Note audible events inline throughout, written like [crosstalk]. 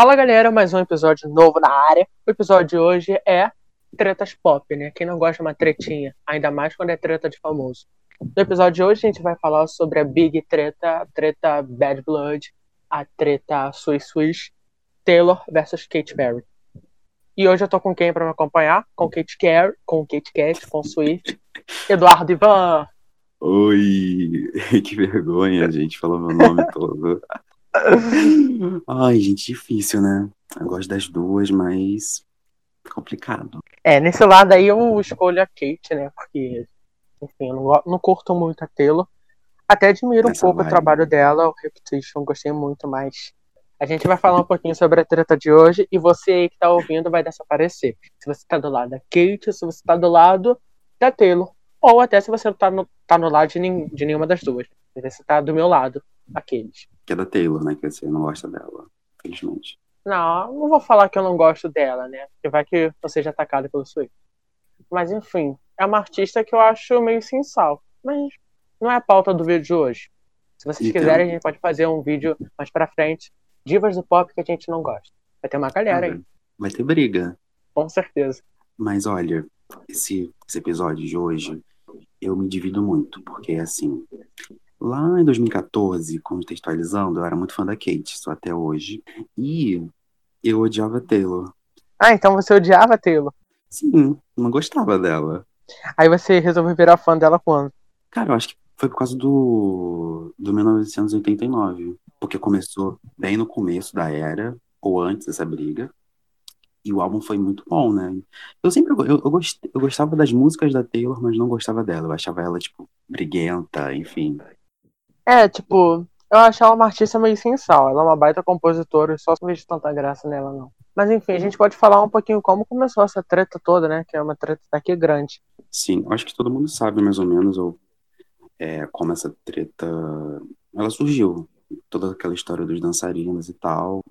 Fala galera, mais um episódio novo na área. O episódio de hoje é tretas pop, né? Quem não gosta de uma tretinha, ainda mais quando é treta de famoso. No episódio de hoje a gente vai falar sobre a Big Treta, a treta Bad Blood, a treta Swiss Swish, Taylor versus Katy Perry. E hoje eu tô com quem para me acompanhar? Com Kate Carey, com Kate Cat, com Swift, Eduardo Ivan. Oi, [laughs] que vergonha, gente, falou meu nome todo. [laughs] Ai, gente, difícil, né? Eu gosto das duas, mas complicado. É, nesse lado aí eu escolho a Kate, né? Porque, enfim, eu não, não curto muito a Taylor. Até admiro Nessa um pouco vibe. o trabalho dela, o Repetition, gostei muito, mas a gente vai falar um pouquinho sobre a treta de hoje e você aí que tá ouvindo vai desaparecer. Se você tá do lado da Kate, se você tá do lado da Taylor, ou até se você não tá no, tá no lado de, de nenhuma das duas. Se você tá do meu lado, aqueles. Que é da Taylor, né? Que você não gosta dela, felizmente. Não, não vou falar que eu não gosto dela, né? Porque vai que você seja atacado pelo Swift. Mas enfim, é uma artista que eu acho meio sensal. Mas não é a pauta do vídeo de hoje. Se vocês então... quiserem, a gente pode fazer um vídeo mais pra frente. Divas do pop que a gente não gosta. Vai ter uma galera ah, aí. Vai ter briga. Com certeza. Mas olha, esse, esse episódio de hoje, eu me divido muito, porque assim, lá em 2014, contextualizando, eu era muito fã da Kate, só até hoje, e eu odiava Taylor. Ah, então você odiava Taylor? Sim, não gostava dela. Aí você resolveu virar fã dela quando? Cara, eu acho que foi por causa do, do 1989, porque começou bem no começo da era, ou antes dessa briga, e o álbum foi muito bom, né? Eu sempre eu, eu, gost, eu gostava das músicas da Taylor, mas não gostava dela. Eu achava ela, tipo, briguenta, enfim. É, tipo, eu acho ela uma artista meio sensal. Ela é uma baita compositora, e só não vejo tanta graça nela, não. Mas enfim, a gente pode falar um pouquinho como começou essa treta toda, né? Que é uma treta daqui grande. Sim, acho que todo mundo sabe mais ou menos ou, é, como essa treta ela surgiu. Toda aquela história dos dançarinos e tal.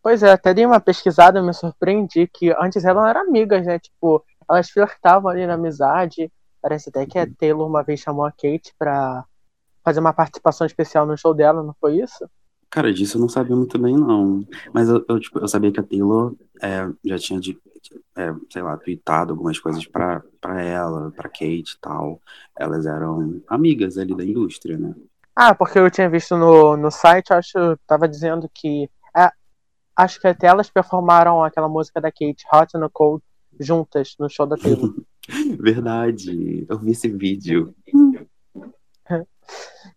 Pois é, até dei uma pesquisada e me surpreendi que antes elas eram amigas, né? Tipo, elas flertavam ali na amizade. Parece até que a Taylor uma vez chamou a Kate pra fazer uma participação especial no show dela, não foi isso? Cara, disso eu não sabia muito bem, não. Mas eu, eu, tipo, eu sabia que a Taylor é, já tinha, de, é, sei lá, tweetado algumas coisas pra, pra ela, pra Kate e tal. Elas eram amigas ali da indústria, né? Ah, porque eu tinha visto no, no site, acho, tava dizendo que acho que até elas performaram aquela música da Kate, Hot and Cold, juntas no show da Taylor. [laughs] Verdade, eu vi esse vídeo.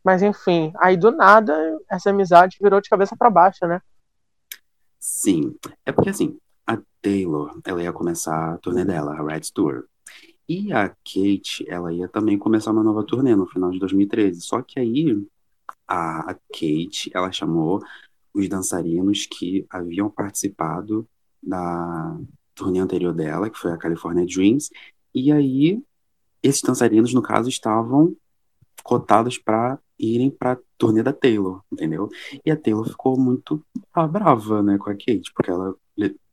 Mas enfim, aí do nada essa amizade virou de cabeça para baixo, né? Sim, é porque assim, a Taylor, ela ia começar a turnê dela, a Red Tour. E a Kate, ela ia também começar uma nova turnê no final de 2013. Só que aí a Kate, ela chamou os dançarinos que haviam participado da turnê anterior dela, que foi a California Dreams, e aí esses dançarinos, no caso, estavam cotados para irem para a turnê da Taylor, entendeu? E a Taylor ficou muito ah, brava, né, com a Kate, porque ela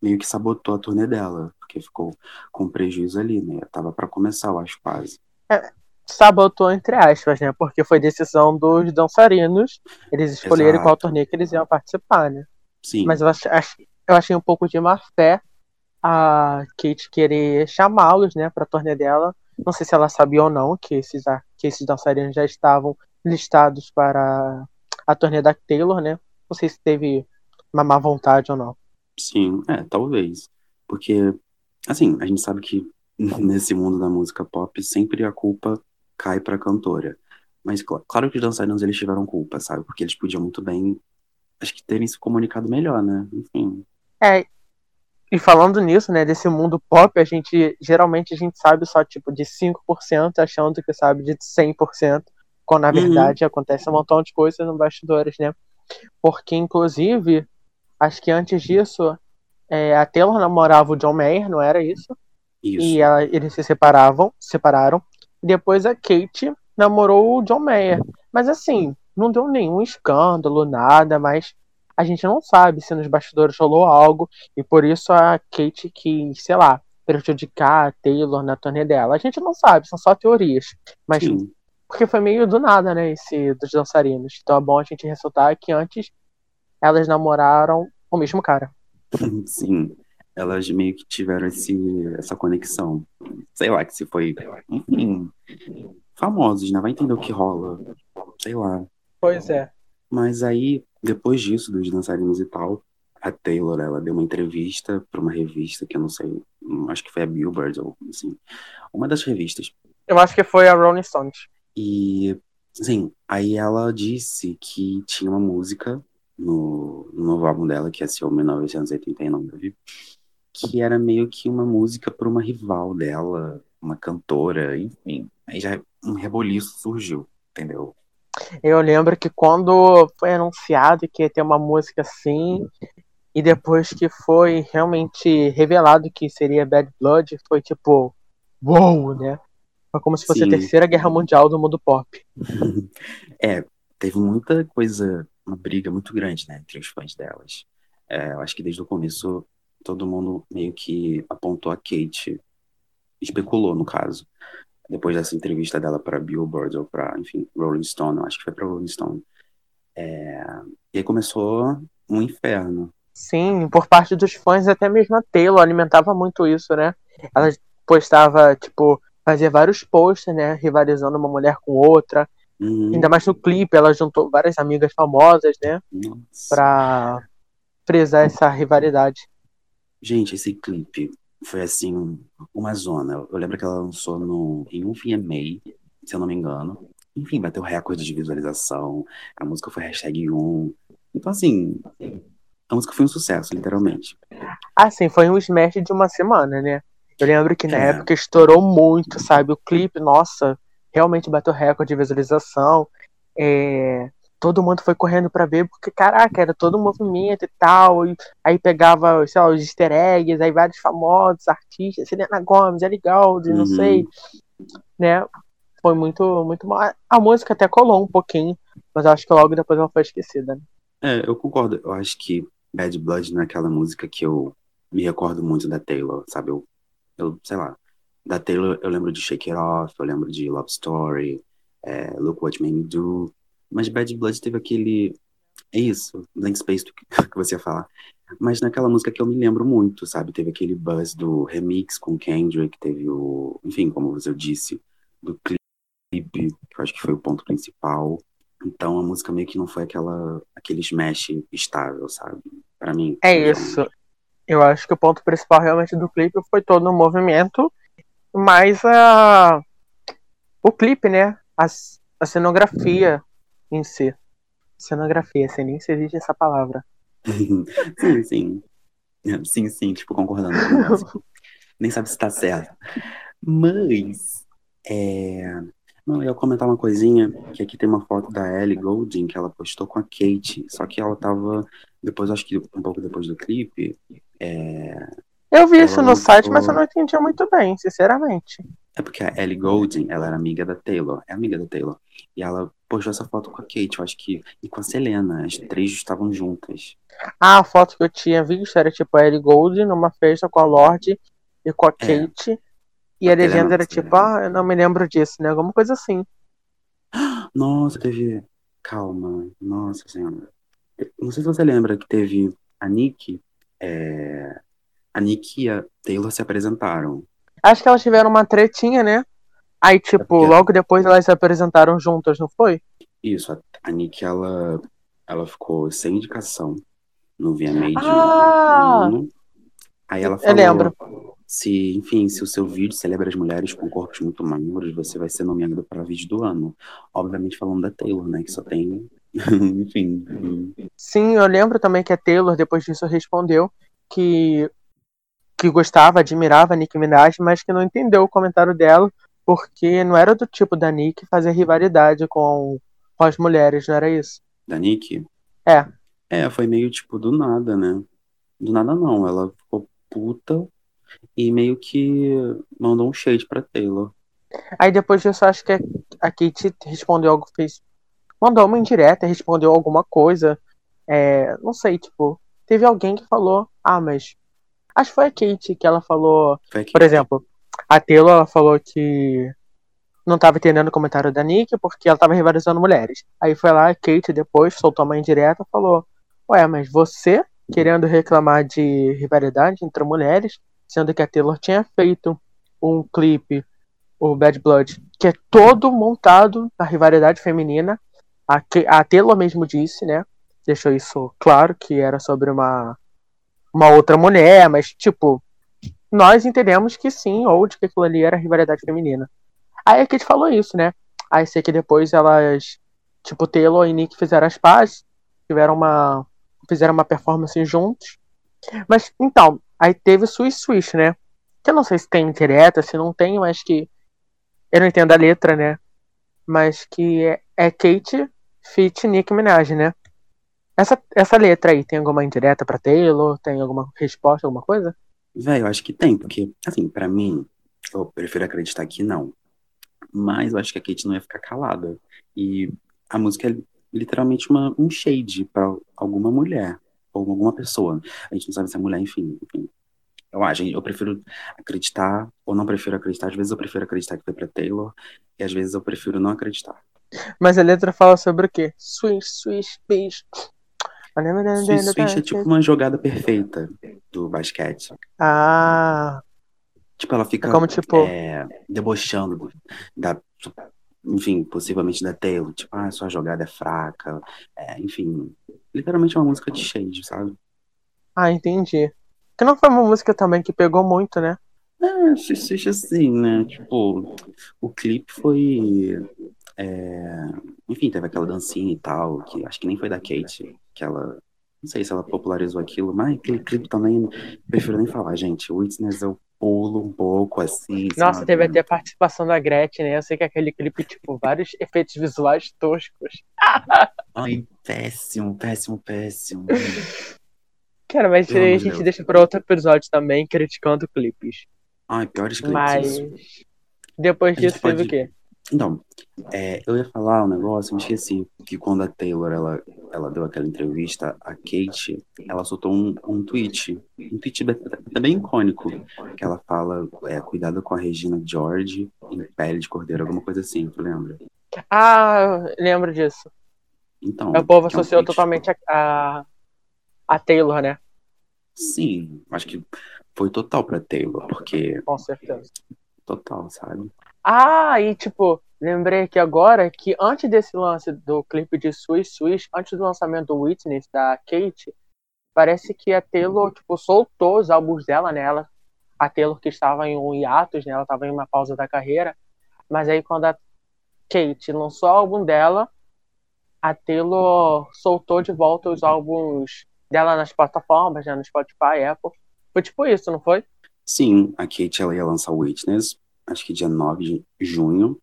meio que sabotou a turnê dela, porque ficou com prejuízo ali, né? Tava para começar, eu acho, quase. É, sabotou entre aspas, né? Porque foi decisão dos dançarinos eles escolherem Exato. qual torneio que eles iam participar, né? Sim. Mas eu, ach, eu achei um pouco de má fé a Kate querer chamá-los, né, pra turnê dela. Não sei se ela sabia ou não que esses, que esses dançarinos já estavam listados para a turnê da Taylor, né? Não sei se teve uma má vontade ou não. Sim, é, talvez. Porque, assim, a gente sabe que [laughs] nesse mundo da música pop sempre a culpa cai pra cantora. Mas claro que os dançarinos eles tiveram culpa, sabe? Porque eles podiam muito bem, acho que terem se comunicado melhor, né? Enfim. É, e falando nisso, né, desse mundo pop, a gente geralmente a gente sabe só tipo de 5% achando que sabe de 100%, quando na uhum. verdade acontece um montão de coisas no bastidores, né? Porque inclusive, acho que antes disso, é, a Taylor namorava o John Mayer, não era isso? Isso. E ela, eles se separavam, separaram. Depois a Kate namorou o John Mayer. Mas assim, não deu nenhum escândalo, nada, mas a gente não sabe se nos bastidores rolou algo e por isso a Kate quis, sei lá, prejudicar a Taylor na turnê dela. A gente não sabe, são só teorias. Mas Sim. porque foi meio do nada, né, esse dos dançarinos. Então é bom a gente ressaltar que antes elas namoraram o mesmo cara. [laughs] Sim, elas meio que tiveram esse, essa conexão. Sei lá, que se foi, enfim, famosos, né? Vai entender o que rola. Sei lá. Pois é. Mas aí, depois disso, dos dançarinos e tal, a Taylor, ela deu uma entrevista para uma revista que eu não sei, acho que foi a Billboard ou assim, uma das revistas. Eu acho que foi a Rolling Stones. E, sim, aí ela disse que tinha uma música no, no novo álbum dela, que é seu 1989, que era meio que uma música para uma rival dela, uma cantora, enfim. Aí já um reboliço surgiu, entendeu? Eu lembro que quando foi anunciado que ia ter uma música assim, e depois que foi realmente revelado que seria Bad Blood, foi tipo, uou, wow, né? Foi como se fosse Sim. a terceira guerra mundial do mundo pop. [laughs] é, teve muita coisa, uma briga muito grande, né, entre os fãs delas. É, eu acho que desde o começo todo mundo meio que apontou a Kate, especulou no caso, depois dessa entrevista dela para Billboard ou para, enfim, Rolling Stone, eu acho que foi para Rolling Stone. É, e aí começou um inferno. Sim, por parte dos fãs, até mesmo a Taylor alimentava muito isso, né? Ela postava, tipo, fazia vários posts, né? Rivalizando uma mulher com outra. Uhum. Ainda mais no clipe, ela juntou várias amigas famosas, né? Nossa. Pra frisar essa rivalidade. Gente, esse clipe foi assim, uma zona. Eu lembro que ela lançou no, em um VMA, se eu não me engano. Enfim, bateu recorde de visualização. A música foi hashtag 1. Então, assim, a música foi um sucesso, literalmente. Assim, foi um smash de uma semana, né? Eu lembro que na é. época estourou muito, sabe? O clipe, nossa, realmente bateu recorde de visualização. É... Todo mundo foi correndo para ver, porque, caraca, era todo um movimento e tal. E aí pegava, sei lá, os easter eggs, aí vários famosos, artistas, Selena Gomes, Gold, uhum. não sei. Né? Foi muito, muito mal. A música até colou um pouquinho, mas acho que logo depois ela foi esquecida. Né? É, eu concordo. Eu acho que Bad Blood não é aquela música que eu me recordo muito da Taylor, sabe? Eu, eu sei lá, da Taylor eu lembro de Shake It Off, eu lembro de Love Story, é, Look What Made Me Do, mas Bad Blood teve aquele. É isso, Blank Space [laughs] que você ia falar. Mas naquela música que eu me lembro muito, sabe? Teve aquele buzz do remix com Kendrick, teve o. Enfim, como você disse, do clipe, que eu acho que foi o ponto principal. Então a música meio que não foi aquela aquele smash estável, sabe? Para mim. É isso. Eu acho que o ponto principal realmente do clipe foi todo o movimento, mas a o clipe, né? A, a cenografia em si. Cenografia, sem nem se existe essa palavra. [laughs] sim, sim. Sim, sim, tipo, concordando Nem sabe se tá certo. Mas, é, não, eu ia comentar uma coisinha, que aqui tem uma foto da Ellie Goulding que ela postou com a Kate, só que ela tava, depois, acho que um pouco depois do clipe, é... Eu vi isso no lançou... site, mas eu não entendi muito bem, sinceramente. É porque a Ellie Goulding, ela era amiga da Taylor, é amiga da Taylor, e ela postou essa foto com a Kate, eu acho que, e com a Selena, as três estavam juntas. Ah, a foto que eu tinha visto era tipo a Ellie Goulding numa festa com a Lorde e com a é. Kate. E a, a legenda era tipo, ah, eu não me lembro disso, né? Alguma coisa assim. [gasps] Nossa, teve. Calma, nossa senhora. Não sei se você lembra que teve a Nick. É... A Nick e a Taylor se apresentaram. Acho que elas tiveram uma tretinha, né? Aí, tipo, é logo depois elas se apresentaram juntas, não foi? Isso, a, Nick, ela, ela ficou sem indicação no VMA de ah! um Aí ela falou. Eu lembro se, enfim, se o seu vídeo celebra as mulheres com corpos muito magros, você vai ser nomeado para vídeo do ano. Obviamente falando da Taylor, né, que só tem, [laughs] enfim. Sim, eu lembro também que a Taylor depois disso respondeu que que gostava, admirava a Nicki Minaj, mas que não entendeu o comentário dela, porque não era do tipo da Nicki fazer rivalidade com, com as mulheres, não era isso? Da Nicki? É. É, foi meio tipo do nada, né? Do nada não, ela ficou puta e meio que mandou um shade pra Taylor. Aí depois disso, acho que a Kate respondeu algo, fez. Mandou uma indireta, respondeu alguma coisa. É, não sei, tipo, teve alguém que falou, ah, mas. Acho que foi a Kate que ela falou. Por exemplo, a Taylor ela falou que não estava entendendo o comentário da Nick porque ela estava rivalizando mulheres. Aí foi lá a Kate depois soltou uma indireta e falou: Ué, mas você querendo reclamar de rivalidade entre mulheres, sendo que a Taylor tinha feito um clipe, o Bad Blood, que é todo montado na rivalidade feminina. A, a Taylor mesmo disse, né? Deixou isso claro que era sobre uma uma outra mulher, mas tipo, nós entendemos que sim, ou de que aquilo ali era rivalidade feminina. Aí a Kate falou isso, né? Aí sei que depois elas, tipo, Taylor e Nick fizeram as pazes, tiveram uma. fizeram uma performance juntos. Mas então, aí teve Swish Swish, né? Que eu não sei se tem direta, se não tem, mas que. Eu não entendo a letra, né? Mas que é, é Kate Fit Nick Minaj, né? Essa, essa letra aí tem alguma indireta pra Taylor? Tem alguma resposta, alguma coisa? Velho, eu acho que tem, porque, assim, pra mim, eu prefiro acreditar que não. Mas eu acho que a Kate não ia ficar calada. E a música é literalmente uma, um shade pra alguma mulher, ou alguma pessoa. A gente não sabe se é mulher, enfim, enfim. Eu acho, eu prefiro acreditar, ou não prefiro acreditar. Às vezes eu prefiro acreditar que foi pra Taylor, e às vezes eu prefiro não acreditar. Mas a letra fala sobre o quê? Swish, swish, bicho. Switch é tipo uma jogada perfeita do basquete. Ah. Tipo, ela fica É como, tipo- é, debochando da, enfim, possivelmente da Taylor. Tipo, ah, sua jogada é fraca. É, enfim, literalmente é uma música de shade, sabe? Ah, entendi. Que não foi uma música também que pegou muito, né? É, Switch assim, né? Tipo, o clipe foi. É, enfim, teve aquela dancinha e tal, que acho que nem foi da Kate, que ela. Não sei se ela popularizou aquilo, mas aquele clipe também, prefiro nem falar, gente. Witness eu pulo um pouco assim. Nossa, sabe? teve até a participação da Gretchen, né? Eu sei que aquele clipe, tipo, vários [laughs] efeitos visuais toscos. Ai, péssimo, péssimo, péssimo. Cara, mas Pelo a gente Deus. deixa para outro episódio também, criticando clipes. Ai, piores clipes. Mas isso. depois disso teve pode- o quê? Então, é, eu ia falar um negócio, me esqueci, que quando a Taylor, ela, ela deu aquela entrevista, a Kate, ela soltou um, um tweet, um tweet bem icônico, que ela fala, é, cuidado com a Regina George em pele de cordeiro, alguma coisa assim, tu lembra? Ah, eu lembro disso. Então, o povo que é um associou totalmente a, a, a Taylor, né? Sim, acho que foi total pra Taylor, porque, Com certeza. total, sabe? Ah, e tipo, lembrei que agora que antes desse lance do clipe de Swish Swish, antes do lançamento do Witness da Kate, parece que a Taylor, tipo, soltou os álbuns dela, né? Ela, a Taylor que estava em um hiatus, né? Ela estava em uma pausa da carreira. Mas aí quando a Kate lançou o álbum dela, a Taylor soltou de volta os álbuns dela nas plataformas, né? No Spotify, Apple. Foi tipo isso, não foi? Sim, a Kate ela ia lançar o Witness, acho que dia 9 de junho.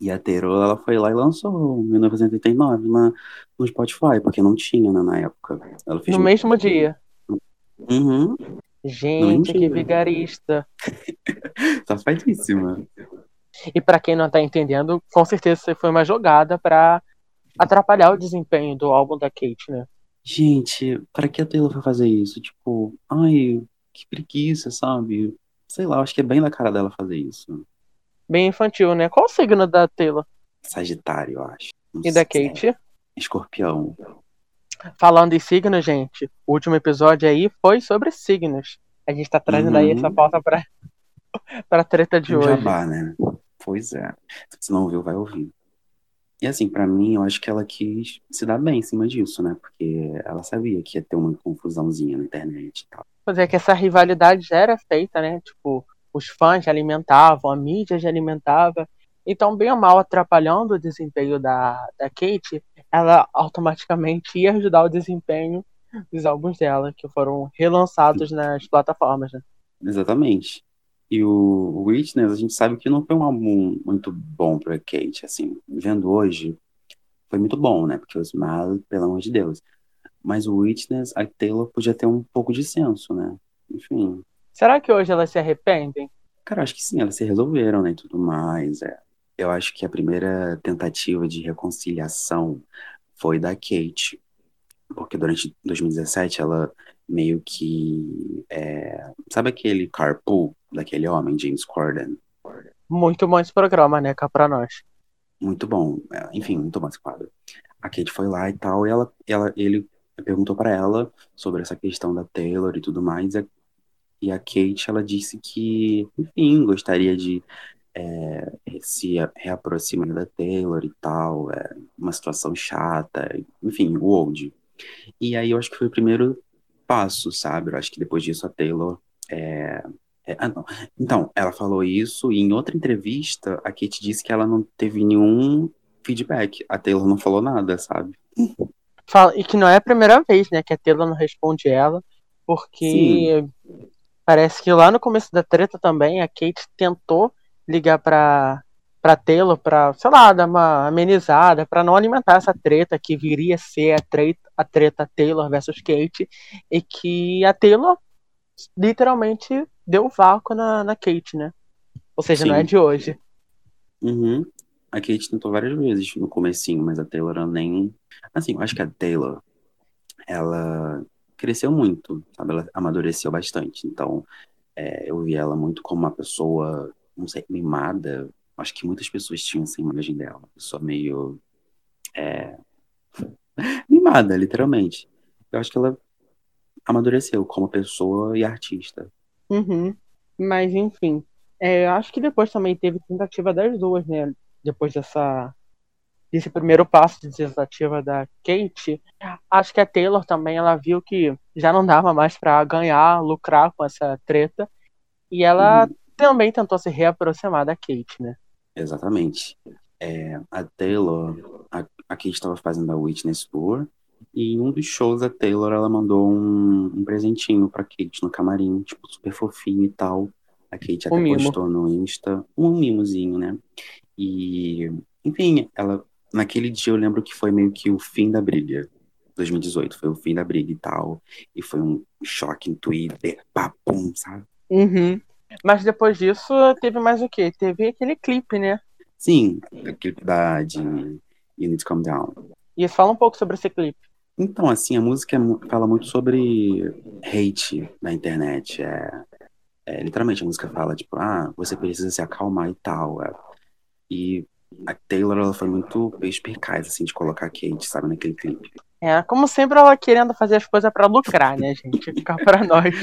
E a Taylor ela foi lá e lançou em 1989 na, no Spotify, porque não tinha né, na época. Ela fez No mesmo dia. Uhum, Gente, que vigarista. [laughs] safadíssima. E pra quem não tá entendendo, com certeza foi uma jogada pra atrapalhar o desempenho do álbum da Kate, né? Gente, para que a Taylor foi fazer isso? Tipo, ai, que preguiça, sabe? Sei lá, acho que é bem da cara dela fazer isso. Bem infantil, né? Qual o signo da Taylor Sagitário, eu acho. Não e da. Kate? Escorpião. Falando em signos, gente, o último episódio aí foi sobre signos. A gente tá trazendo aí Uhum. essa pauta pra, [laughs] pra treta de Um hoje. jabá, né? Pois é. Se não ouviu, vai ouvir. E assim, pra mim, eu acho que ela quis se dar bem em cima disso, né? Porque ela sabia que ia ter uma confusãozinha na internet e tal. Pois é que essa rivalidade já era feita, né? Tipo, os fãs já alimentavam, a mídia já alimentava. Então, bem ou mal atrapalhando o desempenho da, da Kate, ela automaticamente ia ajudar o desempenho dos álbuns dela, que foram relançados nas plataformas, né? Exatamente. E o Witness, a gente sabe que não foi um álbum muito bom pra Kate, assim. Vendo hoje, foi muito bom, né? Porque o Smile, pelo amor de Deus. Mas o Witness, a Taylor podia ter um pouco de senso, né? Enfim. Será que hoje elas se arrependem? Cara, acho que sim, elas se resolveram, né, e tudo mais. É. Eu acho que a primeira tentativa de reconciliação foi da Kate, porque durante 2017 ela meio que. é, sabe aquele carpool daquele homem, James Corden? Muito bom esse programa, né? Cá pra nós. Muito bom, é, enfim, muito bom esse quadro. A Kate foi lá e tal, e ela, ela, ele perguntou para ela sobre essa questão da Taylor e tudo mais, e a Kate, ela disse que, enfim, gostaria de é, se reaproximar da Taylor e tal, é, uma situação chata, enfim, o old. E aí eu acho que foi o primeiro passo, sabe? Eu acho que depois disso a Taylor é, é, ah, não. Então, ela falou isso e em outra entrevista a Kate disse que ela não teve nenhum feedback. A Taylor não falou nada, sabe? Fala, e que não é a primeira vez, né, que a Taylor não responde ela, porque Sim. parece que lá no começo da treta também a Kate tentou ligar pra, pra Taylor pra, sei lá, dar uma amenizada, pra não alimentar essa treta que viria a ser a treta, a treta Taylor versus Kate, e que a Taylor literalmente deu vácuo na, na Kate, né? Ou seja, Sim. não é de hoje. Uhum. A Kate tentou várias vezes no comecinho, mas a Taylor nem. Assim, eu acho que a Taylor, ela cresceu muito, sabe? Ela amadureceu bastante. Então, é, eu vi ela muito como uma pessoa, não sei, mimada. Acho que muitas pessoas tinham essa imagem dela. Uma pessoa meio. É... [laughs] mimada, literalmente. Eu acho que ela amadureceu como pessoa e artista. Uhum. Mas, enfim. É, acho que depois também teve tentativa das duas, né? Depois dessa desse primeiro passo de tentativa da Kate, acho que a Taylor também ela viu que já não dava mais para ganhar, lucrar com essa treta, e ela uhum. também tentou se reaproximar da Kate, né? Exatamente. É, a Taylor, a, a Kate estava fazendo a Witness Tour, e em um dos shows, a Taylor, ela mandou um, um presentinho pra Kate no camarim, tipo, super fofinho e tal. A Kate até um postou no Insta um mimozinho, né? E, enfim, ela, naquele dia eu lembro que foi meio que o fim da briga. 2018 foi o fim da briga e tal. E foi um choque em Twitter, papum, sabe? Uhum. Mas depois disso, teve mais o quê? Teve aquele clipe, né? Sim, o clipe da de You Need to Calm Down. E fala um pouco sobre esse clipe. Então, assim, a música é fala muito sobre hate na internet. É, é, literalmente, a música fala, tipo, ah, você precisa se acalmar e tal. É. E a Taylor, ela foi muito perspicaz, assim, de colocar a Kate, sabe, naquele clipe. É, como sempre, ela querendo fazer as coisas para lucrar, né, gente? Ficar pra [laughs] nós.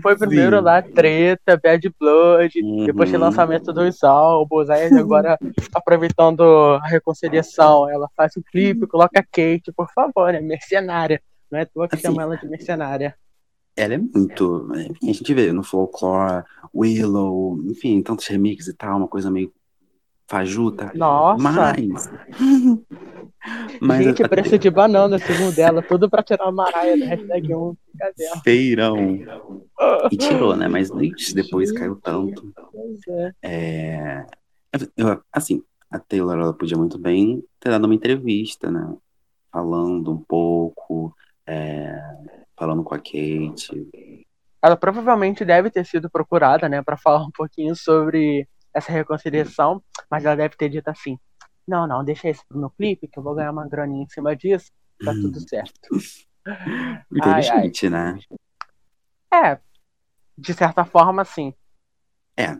Foi primeiro Sim. lá treta, Bad Blood, uhum. depois o lançamento dos álbuns, aí agora aproveitando a reconciliação, ela faz o clipe, coloca a Kate, por favor, né? Mercenária. Não é tua que assim, chama ela de mercenária. Ela é muito. Enfim, a gente vê no folklore, Willow, enfim, tantos remixes e tal, uma coisa meio fajuta. Nossa! Mas. Mas Gente, preço de banana, segundo ela, tudo pra tirar a Maraia da hashtag 1. Feirão. E tirou, né? Mas depois Gente, caiu tanto. É. é... Assim, a Taylor ela podia muito bem ter dado uma entrevista, né? Falando um pouco, é... falando com a Kate. Ela provavelmente deve ter sido procurada, né, para falar um pouquinho sobre essa reconciliação, mas ela deve ter dito assim: não, não, deixa isso pro meu clipe, que eu vou ganhar uma graninha em cima disso, tá tudo hum. certo. [laughs] Inteligente, né? É, de certa forma, sim. É.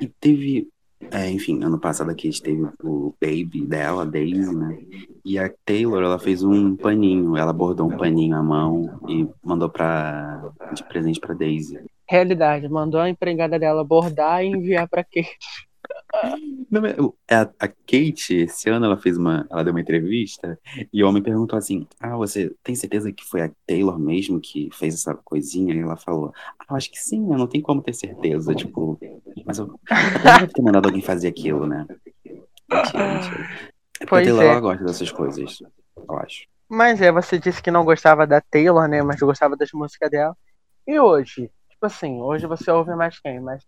E teve. É, enfim, ano passado aqui a gente teve o baby dela, a Daisy, né? E a Taylor, ela fez um paninho, ela bordou um paninho à mão e mandou pra, de presente pra Daisy realidade. Mandou a empregada dela bordar e enviar pra Kate. Não, a, a, Kate, esse ano, ela fez uma. Ela deu uma entrevista e o homem perguntou assim: Ah, você tem certeza que foi a Taylor mesmo que fez essa coisinha? E ela falou: Ah, acho que sim, eu não tenho como ter certeza. Tipo, mas eu, eu deve ter mandado alguém fazer aquilo, né? Mentira, mentira. É pois a Taylor é. ela gosta dessas coisas, eu acho. Mas é, você disse que não gostava da Taylor, né? Mas gostava das músicas dela. E hoje? Tipo assim, hoje você ouve mais quem? Mas...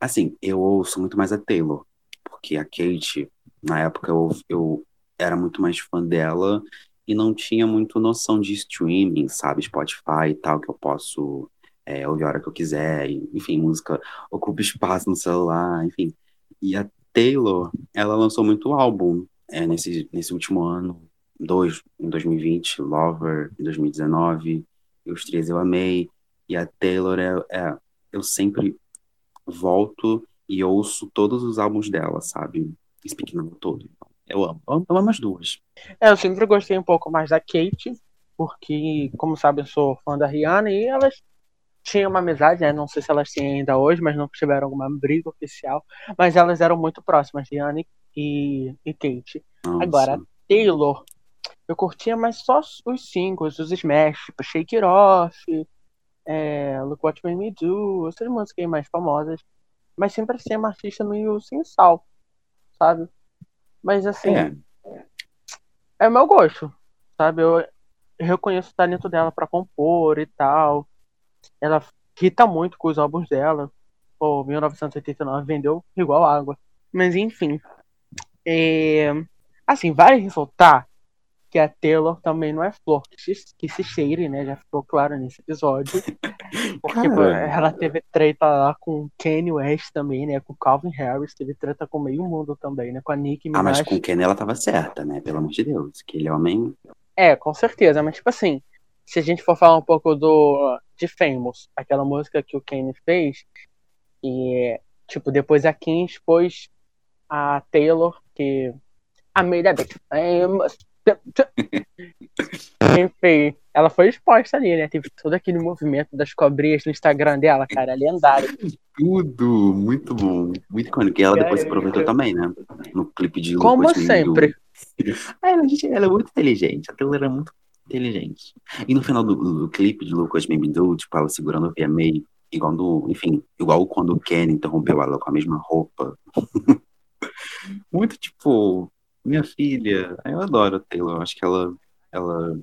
Assim, eu ouço muito mais a Taylor, porque a Kate, na época, eu, eu era muito mais fã dela e não tinha muito noção de streaming, sabe? Spotify e tal, que eu posso é, ouvir a hora que eu quiser. Enfim, música ocupa espaço no celular, enfim. E a Taylor, ela lançou muito álbum é, nesse, nesse último ano, dois, em 2020, Lover, em 2019, e os três eu amei. E a Taylor é, é, eu sempre volto e ouço todos os álbuns dela, sabe? Speaking todo. Eu amo. Eu amo as duas. É, eu sempre gostei um pouco mais da Kate, porque, como sabe, eu sou fã da Rihanna e elas tinham uma amizade, né? Não sei se elas têm ainda hoje, mas não tiveram alguma briga oficial. Mas elas eram muito próximas, Rihanna e, e Kate. Nossa. Agora, Taylor, eu curtia mais só os singles, os smash, tipo Shake It Off, é, Look What Made Me Do, essas músicas mais famosas. Mas sempre ser uma artista meio sem sal, sabe? Mas assim, é, é o meu gosto, sabe? Eu, eu reconheço o talento dela para compor e tal. Ela irrita muito com os álbuns dela. Pô, 1989 vendeu igual água. Mas enfim. É... Assim, vale ressaltar que a Taylor também não é flor que se, que se cheire, né? Já ficou claro nesse episódio. [laughs] Porque pô, ela teve treta lá com Kanye West também, né? Com Calvin Harris, teve treta com meio mundo também, né? Com a Nicki Minaj. Ah, mas com o Kanye ela tava certa, né? Pelo amor de Deus. Aquele homem é, com certeza, mas tipo assim, se a gente for falar um pouco do de Famous, aquela música que o Kanye fez, e tipo, depois a Kim expôs a Taylor, que a made a bit famous. [laughs] Enfim, ela foi exposta ali, né? Teve todo aquele movimento das cobrinhas no Instagram dela, cara, é lendário. Tudo, muito bom, muito icônico. E ela depois se aproveitou também, né? No clipe de Como sempre. [laughs] ela, ela é muito inteligente, a Taylor é muito inteligente. E no final do, do clipe de Lucas Do, tipo, ela segurando o VMA, igual no, enfim, igual quando o Ken interrompeu ela com a mesma roupa. [laughs] muito tipo, minha filha. Eu adoro a Taylor, acho que ela, ela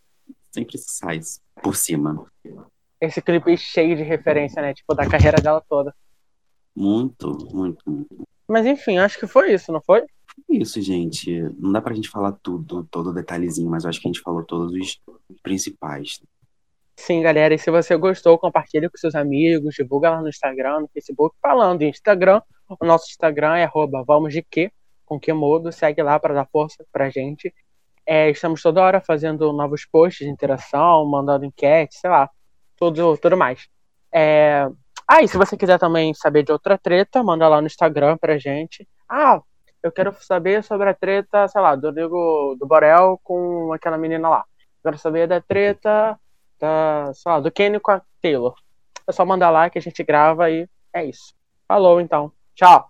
sempre sai por cima. Esse clipe cheio de referência, né? Tipo, da carreira dela toda. Muito, muito, muito. Mas enfim, acho que foi isso, não foi? Isso, gente. Não dá pra gente falar tudo, todo detalhezinho, mas eu acho que a gente falou todos os principais. Sim, galera. E se você gostou, compartilhe com seus amigos, divulga lá no Instagram, no Facebook. Falando em Instagram, o nosso Instagram é arroba vamos de que, com que modo. Segue lá para dar força pra gente. É, estamos toda hora fazendo novos posts de interação, mandando enquete, sei lá, tudo, tudo mais. É... Ah, e se você quiser também saber de outra treta, manda lá no Instagram pra gente. Ah, eu quero saber sobre a treta, sei lá, do Diego do Borel com aquela menina lá. Eu quero saber da treta da, sei lá, do Kenny com a Taylor. É só mandar lá que a gente grava e é isso. Falou então. Tchau.